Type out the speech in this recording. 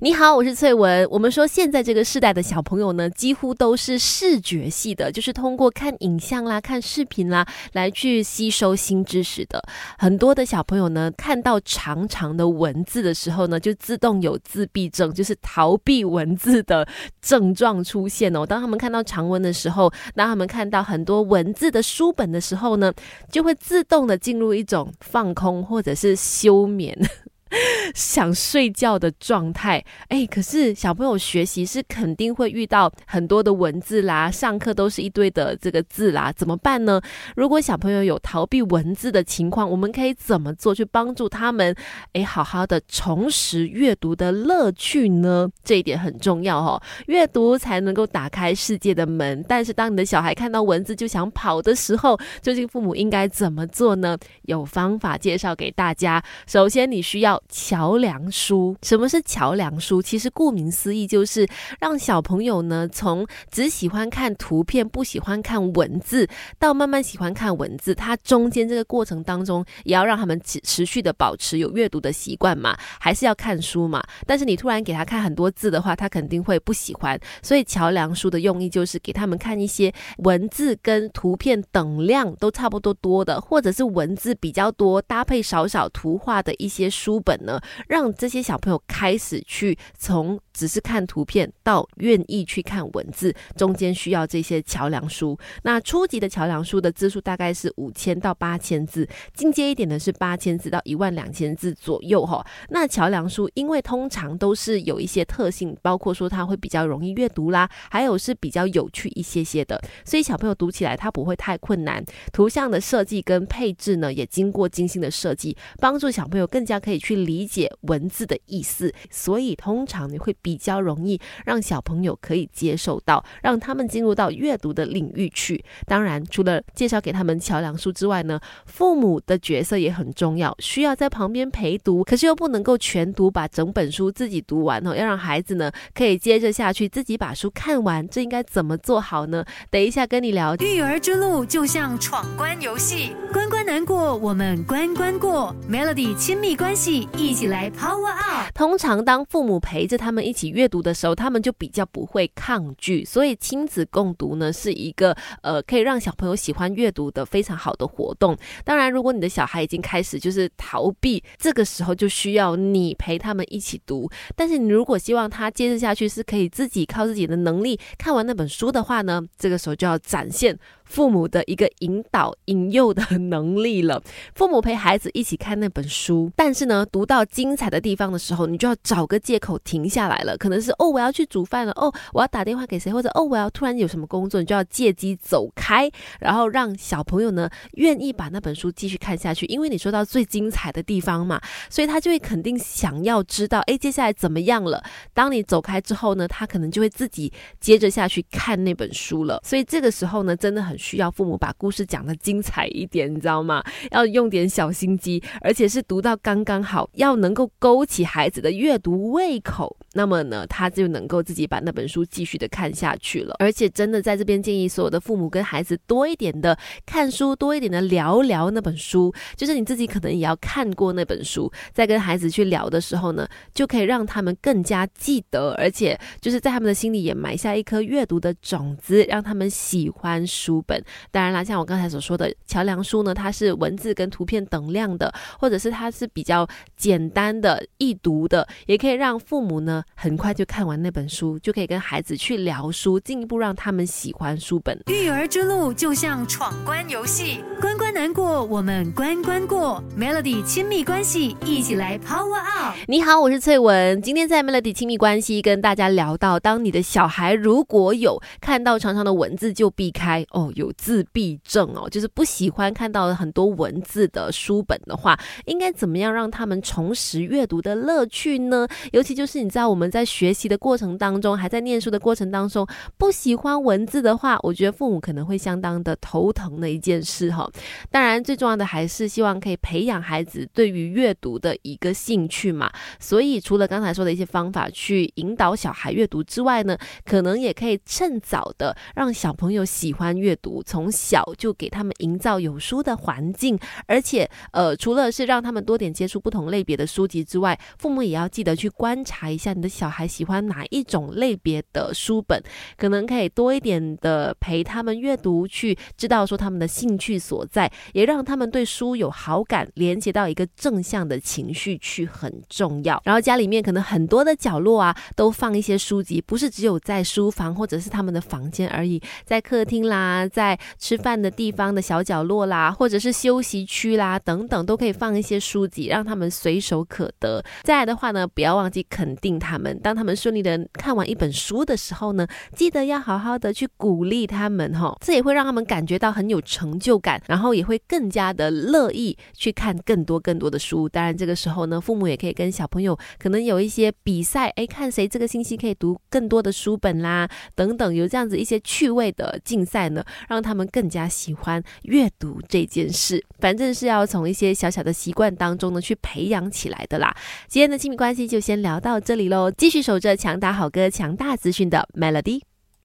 你好，我是翠文。我们说现在这个世代的小朋友呢，几乎都是视觉系的，就是通过看影像啦、看视频啦来去吸收新知识的。很多的小朋友呢，看到长长的文字的时候呢，就自动有自闭症，就是逃避文字的症状出现哦。当他们看到长文的时候，当他们看到很多文字的书本的时候呢，就会自动的进入一种放空或者是休眠。想睡觉的状态，哎，可是小朋友学习是肯定会遇到很多的文字啦，上课都是一堆的这个字啦，怎么办呢？如果小朋友有逃避文字的情况，我们可以怎么做去帮助他们？哎，好好的重拾阅读的乐趣呢？这一点很重要哦，阅读才能够打开世界的门。但是当你的小孩看到文字就想跑的时候，究竟父母应该怎么做呢？有方法介绍给大家。首先，你需要。桥梁书，什么是桥梁书？其实顾名思义，就是让小朋友呢，从只喜欢看图片，不喜欢看文字，到慢慢喜欢看文字。它中间这个过程当中，也要让他们持持续的保持有阅读的习惯嘛，还是要看书嘛。但是你突然给他看很多字的话，他肯定会不喜欢。所以桥梁书的用意就是给他们看一些文字跟图片等量都差不多多的，或者是文字比较多，搭配少少图画的一些书本。呢，让这些小朋友开始去从只是看图片到愿意去看文字，中间需要这些桥梁书。那初级的桥梁书的字数大概是五千到八千字，进阶一点的是八千字到一万两千字左右哈。那桥梁书因为通常都是有一些特性，包括说它会比较容易阅读啦，还有是比较有趣一些些的，所以小朋友读起来它不会太困难。图像的设计跟配置呢，也经过精心的设计，帮助小朋友更加可以去理。解文字的意思，所以通常你会比较容易让小朋友可以接受到，让他们进入到阅读的领域去。当然，除了介绍给他们桥梁书之外呢，父母的角色也很重要，需要在旁边陪读，可是又不能够全读，把整本书自己读完哦，要让孩子呢可以接着下去，自己把书看完。这应该怎么做好呢？等一下跟你聊。育儿之路就像闯关游戏，关关难过，我们关关过。Melody 亲密关系。一起来 Power Up。通常当父母陪着他们一一起阅读的时候，他们就比较不会抗拒，所以亲子共读呢是一个呃可以让小朋友喜欢阅读的非常好的活动。当然，如果你的小孩已经开始就是逃避，这个时候就需要你陪他们一起读。但是你如果希望他接着下去是可以自己靠自己的能力看完那本书的话呢，这个时候就要展现。父母的一个引导、引诱的能力了。父母陪孩子一起看那本书，但是呢，读到精彩的地方的时候，你就要找个借口停下来了。可能是哦，我要去煮饭了；哦，我要打电话给谁；或者哦，我要突然有什么工作，你就要借机走开，然后让小朋友呢愿意把那本书继续看下去，因为你说到最精彩的地方嘛，所以他就会肯定想要知道，哎，接下来怎么样了？当你走开之后呢，他可能就会自己接着下去看那本书了。所以这个时候呢，真的很。需要父母把故事讲得精彩一点，你知道吗？要用点小心机，而且是读到刚刚好，要能够勾起孩子的阅读胃口。那么呢，他就能够自己把那本书继续的看下去了。而且真的在这边建议所有的父母跟孩子多一点的看书，多一点的聊聊那本书。就是你自己可能也要看过那本书，在跟孩子去聊的时候呢，就可以让他们更加记得，而且就是在他们的心里也埋下一颗阅读的种子，让他们喜欢书本。当然啦，像我刚才所说的桥梁书呢，它是文字跟图片等量的，或者是它是比较简单的易读的，也可以让父母呢。很快就看完那本书，就可以跟孩子去聊书，进一步让他们喜欢书本。育儿之路就像闯关游戏，关关难过，我们关关过。Melody 亲密关系，一起来 Power Up。你好，我是翠文。今天在 Melody 亲密关系跟大家聊到，当你的小孩如果有看到长长的文字就避开哦，有自闭症哦，就是不喜欢看到很多文字的书本的话，应该怎么样让他们重拾阅读的乐趣呢？尤其就是你知道我们在学习的过程当中，还在念书的过程当中，不喜欢文字的话，我觉得父母可能会相当的头疼的一件事哈。当然，最重要的还是希望可以培养孩子对于阅读的一个兴趣嘛。所以，除了刚才说的一些方法去引导小孩阅读之外呢，可能也可以趁早的让小朋友喜欢阅读，从小就给他们营造有书的环境。而且，呃，除了是让他们多点接触不同类别的书籍之外，父母也要记得去观察一下。的小孩喜欢哪一种类别的书本，可能可以多一点的陪他们阅读，去知道说他们的兴趣所在，也让他们对书有好感，连接到一个正向的情绪去很重要。然后家里面可能很多的角落啊，都放一些书籍，不是只有在书房或者是他们的房间而已，在客厅啦，在吃饭的地方的小角落啦，或者是休息区啦等等，都可以放一些书籍，让他们随手可得。再来的话呢，不要忘记肯定他们，当他们顺利的看完一本书的时候呢，记得要好好的去鼓励他们哈，这也会让他们感觉到很有成就感，然后也会更加的乐意去看更多更多的书。当然这个时候呢，父母也可以跟小朋友可能有一些比赛，哎，看谁这个星期可以读更多的书本啦，等等，有这样子一些趣味的竞赛呢，让他们更加喜欢阅读这件事。反正是要从一些小小的习惯当中呢去培养起来的啦。今天的亲密关系就先聊到这里有，继续守着强大好歌、强大资讯的 Melody。